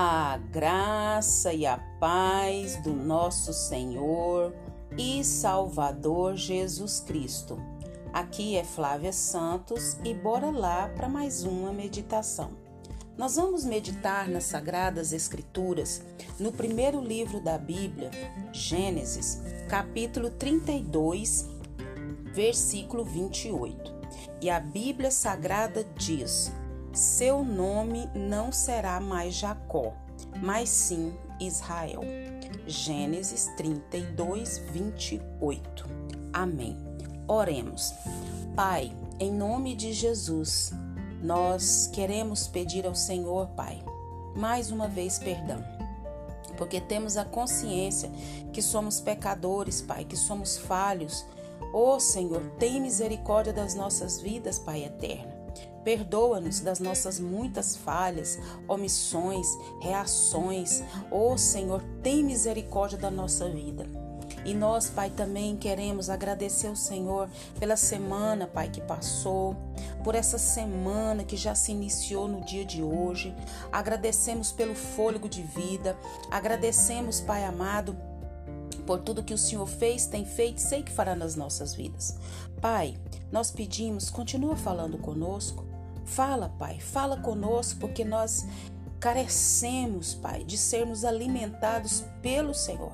A graça e a paz do nosso Senhor e Salvador Jesus Cristo. Aqui é Flávia Santos e bora lá para mais uma meditação. Nós vamos meditar nas Sagradas Escrituras no primeiro livro da Bíblia, Gênesis, capítulo 32, versículo 28. E a Bíblia Sagrada diz: seu nome não será mais Jacó, mas sim Israel. Gênesis 32, 28. Amém. Oremos. Pai, em nome de Jesus, nós queremos pedir ao Senhor, Pai, mais uma vez perdão. Porque temos a consciência que somos pecadores, Pai, que somos falhos. Ô oh, Senhor, tem misericórdia das nossas vidas, Pai eterno. Perdoa-nos das nossas muitas falhas, omissões, reações. Ó oh, Senhor, tem misericórdia da nossa vida. E nós, Pai, também queremos agradecer ao Senhor pela semana, Pai, que passou, por essa semana que já se iniciou no dia de hoje. Agradecemos pelo fôlego de vida, agradecemos, Pai amado, por tudo que o Senhor fez, tem feito, sei que fará nas nossas vidas. Pai, nós pedimos, continua falando conosco, Fala, Pai, fala conosco, porque nós carecemos, Pai, de sermos alimentados pelo Senhor.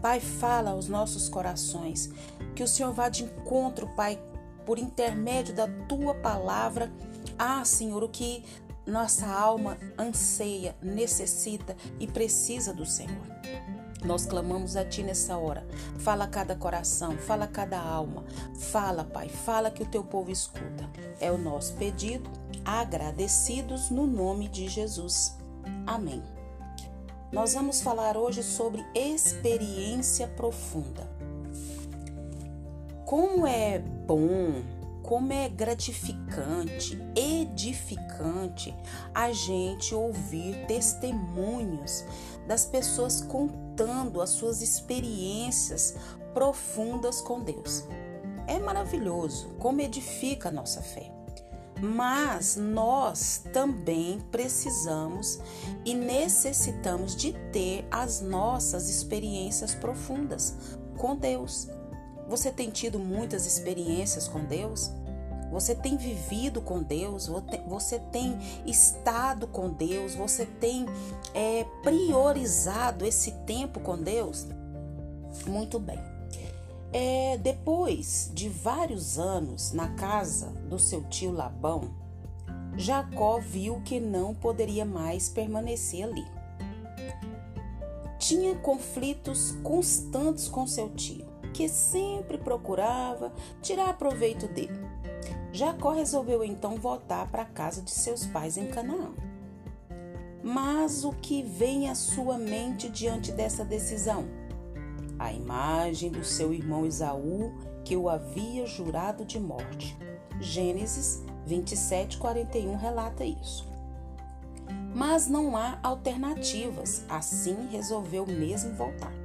Pai, fala aos nossos corações, que o Senhor vá de encontro, Pai, por intermédio da tua palavra. Ah, Senhor, o que nossa alma anseia, necessita e precisa do Senhor. Nós clamamos a Ti nessa hora. Fala a cada coração, fala a cada alma. Fala, Pai, fala que o Teu povo escuta. É o nosso pedido, agradecidos no nome de Jesus. Amém. Nós vamos falar hoje sobre experiência profunda. Como é bom, como é gratificante, edificante a gente ouvir testemunhos das pessoas contando as suas experiências profundas com Deus. É maravilhoso, como edifica a nossa fé. Mas nós também precisamos e necessitamos de ter as nossas experiências profundas com Deus. Você tem tido muitas experiências com Deus? Você tem vivido com Deus, você tem estado com Deus, você tem é, priorizado esse tempo com Deus? Muito bem. É, depois de vários anos na casa do seu tio Labão, Jacó viu que não poderia mais permanecer ali. Tinha conflitos constantes com seu tio, que sempre procurava tirar proveito dele. Jacó resolveu então voltar para a casa de seus pais em Canaã. Mas o que vem à sua mente diante dessa decisão? A imagem do seu irmão Esaú, que o havia jurado de morte. Gênesis 27, 41 relata isso. Mas não há alternativas, assim resolveu mesmo voltar.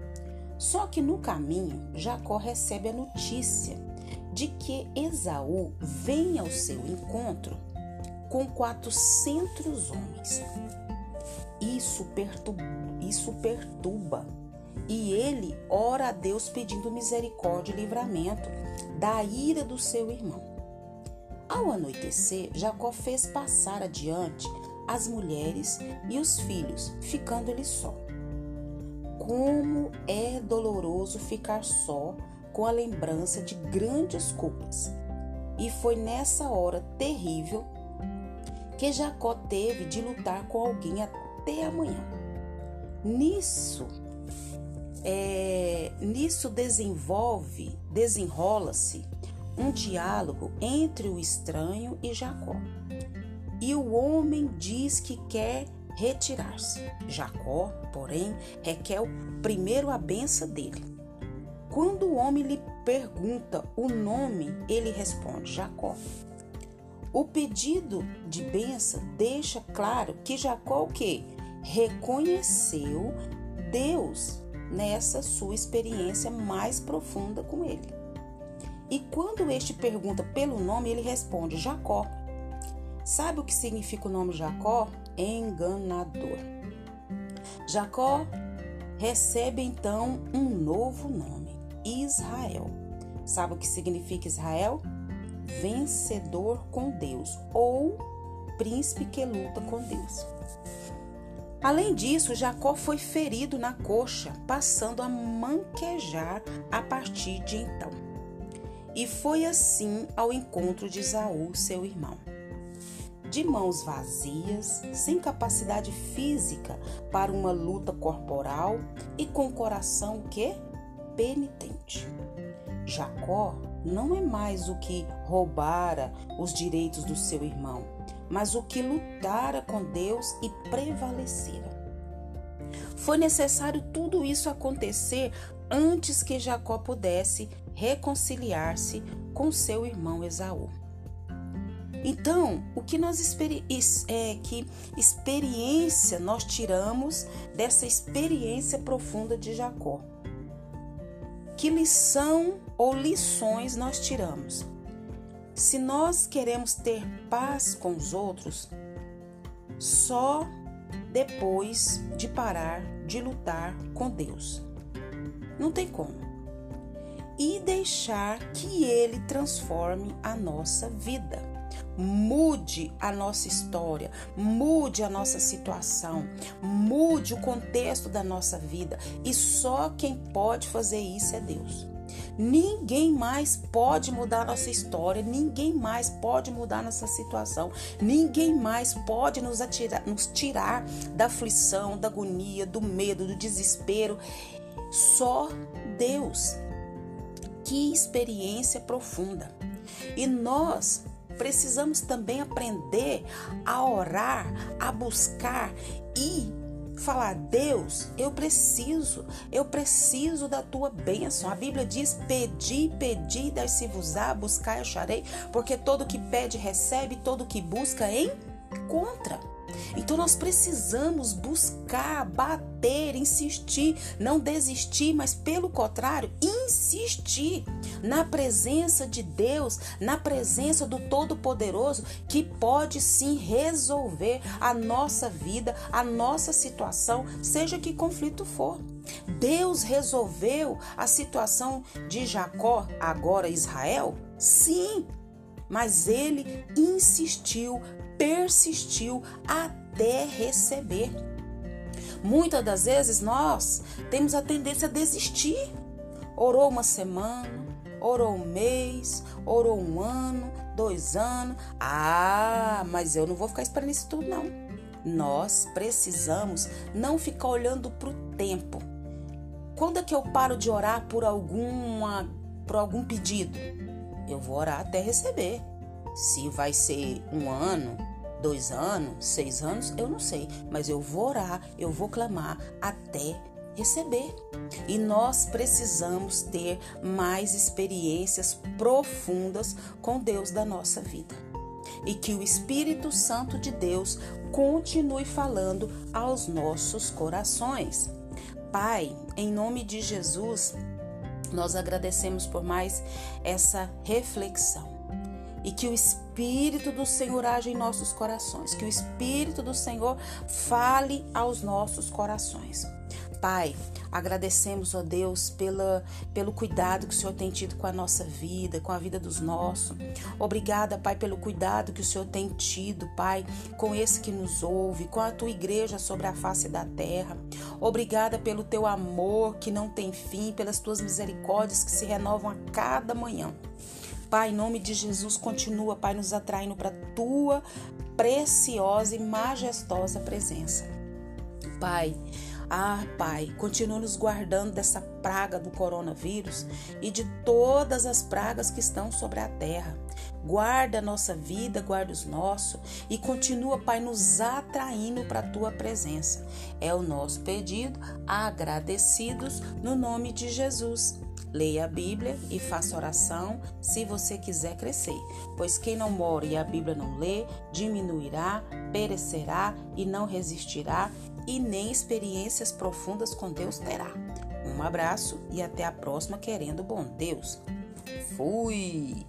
Só que no caminho, Jacó recebe a notícia de que Esaú vem ao seu encontro com 400 homens. Isso perturba, isso perturba. E ele ora a Deus pedindo misericórdia e livramento da ira do seu irmão. Ao anoitecer, Jacó fez passar adiante as mulheres e os filhos, ficando ele só. Como é doloroso ficar só com a lembrança de grandes culpas. E foi nessa hora terrível que Jacó teve de lutar com alguém até amanhã. Nisso, é, nisso desenvolve, desenrola-se um diálogo entre o estranho e Jacó. E o homem diz que quer retirar-se. Jacó, porém, requer primeiro a benção dele. Quando o homem lhe pergunta o nome, ele responde Jacó. O pedido de benção deixa claro que Jacó o quê? Reconheceu Deus nessa sua experiência mais profunda com ele. E quando este pergunta pelo nome, ele responde Jacó. Sabe o que significa o nome Jacó? Enganador. Jacó recebe então um novo nome, Israel. Sabe o que significa Israel? Vencedor com Deus ou príncipe que luta com Deus. Além disso, Jacó foi ferido na coxa, passando a manquejar a partir de então. E foi assim ao encontro de Isaú, seu irmão. De mãos vazias, sem capacidade física para uma luta corporal e com coração que penitente. Jacó não é mais o que roubara os direitos do seu irmão, mas o que lutara com Deus e prevalecera. Foi necessário tudo isso acontecer antes que Jacó pudesse reconciliar-se com seu irmão Esaú. Então, o que nós é que experiência nós tiramos dessa experiência profunda de Jacó? Que lição ou lições nós tiramos? Se nós queremos ter paz com os outros, só depois de parar de lutar com Deus. Não tem como. E deixar que Ele transforme a nossa vida. Mude a nossa história, mude a nossa situação, mude o contexto da nossa vida. E só quem pode fazer isso é Deus. Ninguém mais pode mudar nossa história, ninguém mais pode mudar nossa situação, ninguém mais pode nos, atirar, nos tirar da aflição, da agonia, do medo, do desespero. Só Deus. Que experiência profunda. E nós precisamos também aprender a orar, a buscar e falar: Deus, eu preciso, eu preciso da tua bênção. A Bíblia diz: Pedi, pedi, dar-se-vos-á, buscar, acharei, porque todo que pede, recebe, todo que busca, encontra. Então nós precisamos buscar, bater, insistir, não desistir, mas pelo contrário, insistir na presença de Deus, na presença do Todo-Poderoso, que pode sim resolver a nossa vida, a nossa situação, seja que conflito for. Deus resolveu a situação de Jacó, agora Israel? Sim, mas ele insistiu, persistiu até receber. Muitas das vezes nós temos a tendência a desistir. Orou uma semana, orou um mês, orou um ano, dois anos. Ah, mas eu não vou ficar esperando isso tudo, não. Nós precisamos não ficar olhando para o tempo. Quando é que eu paro de orar por alguma, por algum pedido? Eu vou orar até receber. Se vai ser um ano, dois anos, seis anos, eu não sei, mas eu vou orar, eu vou clamar até receber. E nós precisamos ter mais experiências profundas com Deus da nossa vida. E que o Espírito Santo de Deus continue falando aos nossos corações. Pai, em nome de Jesus, nós agradecemos por mais essa reflexão e que o Espírito do Senhor age em nossos corações, que o Espírito do Senhor fale aos nossos corações. Pai, agradecemos, ó Deus, pela, pelo cuidado que o Senhor tem tido com a nossa vida, com a vida dos nossos. Obrigada, Pai, pelo cuidado que o Senhor tem tido, Pai, com esse que nos ouve, com a tua igreja sobre a face da terra. Obrigada pelo teu amor que não tem fim, pelas tuas misericórdias que se renovam a cada manhã. Pai, em nome de Jesus, continua, Pai, nos atraindo para a tua preciosa e majestosa presença. Pai, ah, Pai, continua nos guardando dessa praga do coronavírus e de todas as pragas que estão sobre a terra. Guarda a nossa vida, guarda os nossos e continua, Pai, nos atraindo para a tua presença. É o nosso pedido, agradecidos no nome de Jesus. Leia a Bíblia e faça oração se você quiser crescer, pois quem não mora e a Bíblia não lê, diminuirá, perecerá e não resistirá, e nem experiências profundas com Deus terá. Um abraço e até a próxima, querendo bom Deus. Fui!